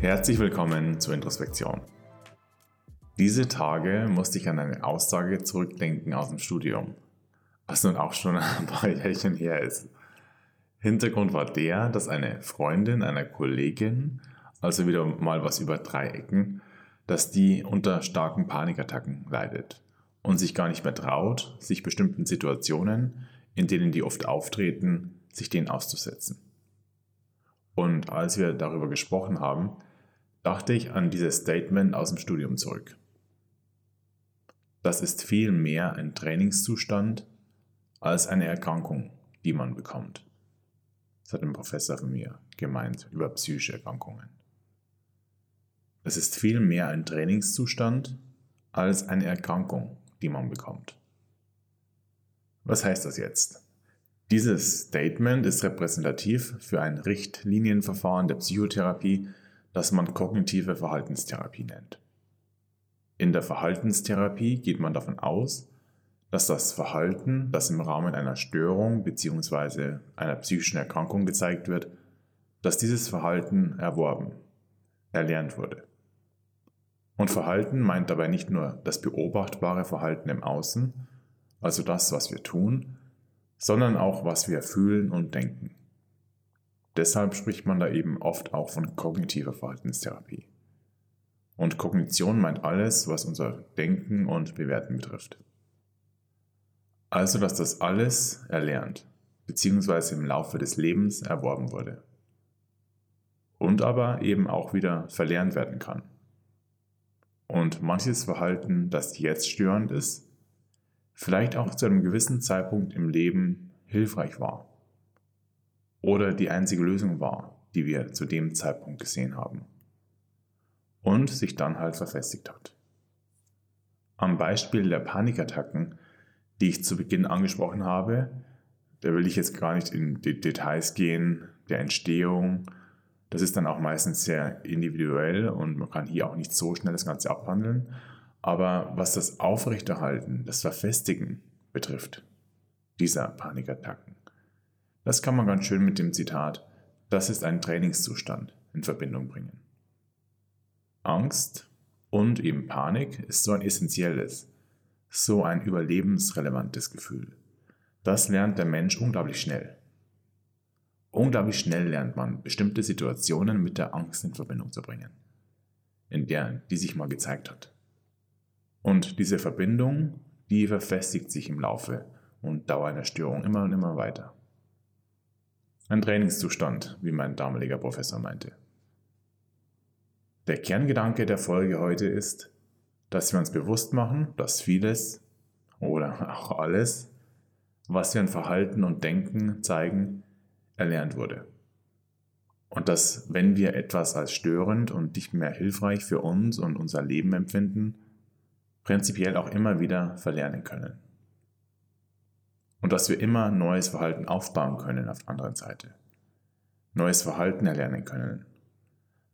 Herzlich willkommen zur Introspektion. Diese Tage musste ich an eine Aussage zurückdenken aus dem Studium, was nun auch schon ein paar Jährchen her ist. Hintergrund war der, dass eine Freundin einer Kollegin, also wieder mal was über drei Ecken, dass die unter starken Panikattacken leidet und sich gar nicht mehr traut, sich bestimmten Situationen, in denen die oft auftreten, sich denen auszusetzen. Und als wir darüber gesprochen haben, dachte ich an dieses Statement aus dem Studium zurück. Das ist viel mehr ein Trainingszustand als eine Erkrankung, die man bekommt. Das hat ein Professor von mir gemeint über psychische Erkrankungen. Es ist viel mehr ein Trainingszustand als eine Erkrankung, die man bekommt. Was heißt das jetzt? Dieses Statement ist repräsentativ für ein Richtlinienverfahren der Psychotherapie, das man kognitive Verhaltenstherapie nennt. In der Verhaltenstherapie geht man davon aus, dass das Verhalten, das im Rahmen einer Störung bzw. einer psychischen Erkrankung gezeigt wird, dass dieses Verhalten erworben, erlernt wurde. Und Verhalten meint dabei nicht nur das beobachtbare Verhalten im Außen, also das, was wir tun, sondern auch, was wir fühlen und denken. Deshalb spricht man da eben oft auch von kognitiver Verhaltenstherapie. Und Kognition meint alles, was unser Denken und Bewerten betrifft. Also, dass das alles erlernt, beziehungsweise im Laufe des Lebens erworben wurde. Und aber eben auch wieder verlernt werden kann. Und manches Verhalten, das jetzt störend ist, vielleicht auch zu einem gewissen Zeitpunkt im Leben hilfreich war. Oder die einzige Lösung war, die wir zu dem Zeitpunkt gesehen haben und sich dann halt verfestigt hat. Am Beispiel der Panikattacken, die ich zu Beginn angesprochen habe, da will ich jetzt gar nicht in die Details gehen, der Entstehung. Das ist dann auch meistens sehr individuell und man kann hier auch nicht so schnell das Ganze abhandeln. Aber was das Aufrechterhalten, das Verfestigen betrifft, dieser Panikattacken, das kann man ganz schön mit dem Zitat, das ist ein Trainingszustand in Verbindung bringen. Angst und eben Panik ist so ein essentielles, so ein überlebensrelevantes Gefühl. Das lernt der Mensch unglaublich schnell. Unglaublich schnell lernt man, bestimmte Situationen mit der Angst in Verbindung zu bringen, in der die sich mal gezeigt hat. Und diese Verbindung, die verfestigt sich im Laufe und Dauer einer Störung immer und immer weiter. Ein Trainingszustand, wie mein damaliger Professor meinte. Der Kerngedanke der Folge heute ist, dass wir uns bewusst machen, dass vieles oder auch alles, was wir in Verhalten und Denken zeigen, erlernt wurde. Und dass, wenn wir etwas als störend und nicht mehr hilfreich für uns und unser Leben empfinden, prinzipiell auch immer wieder verlernen können. Und dass wir immer neues Verhalten aufbauen können auf der anderen Seite. Neues Verhalten erlernen können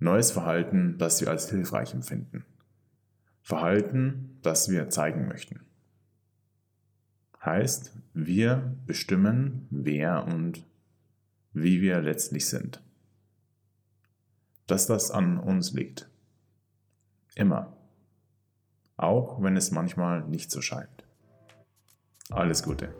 Neues Verhalten, das wir als hilfreich empfinden. Verhalten, das wir zeigen möchten. Heißt, wir bestimmen, wer und wie wir letztlich sind. Dass das an uns liegt. Immer. Auch wenn es manchmal nicht so scheint. Alles Gute.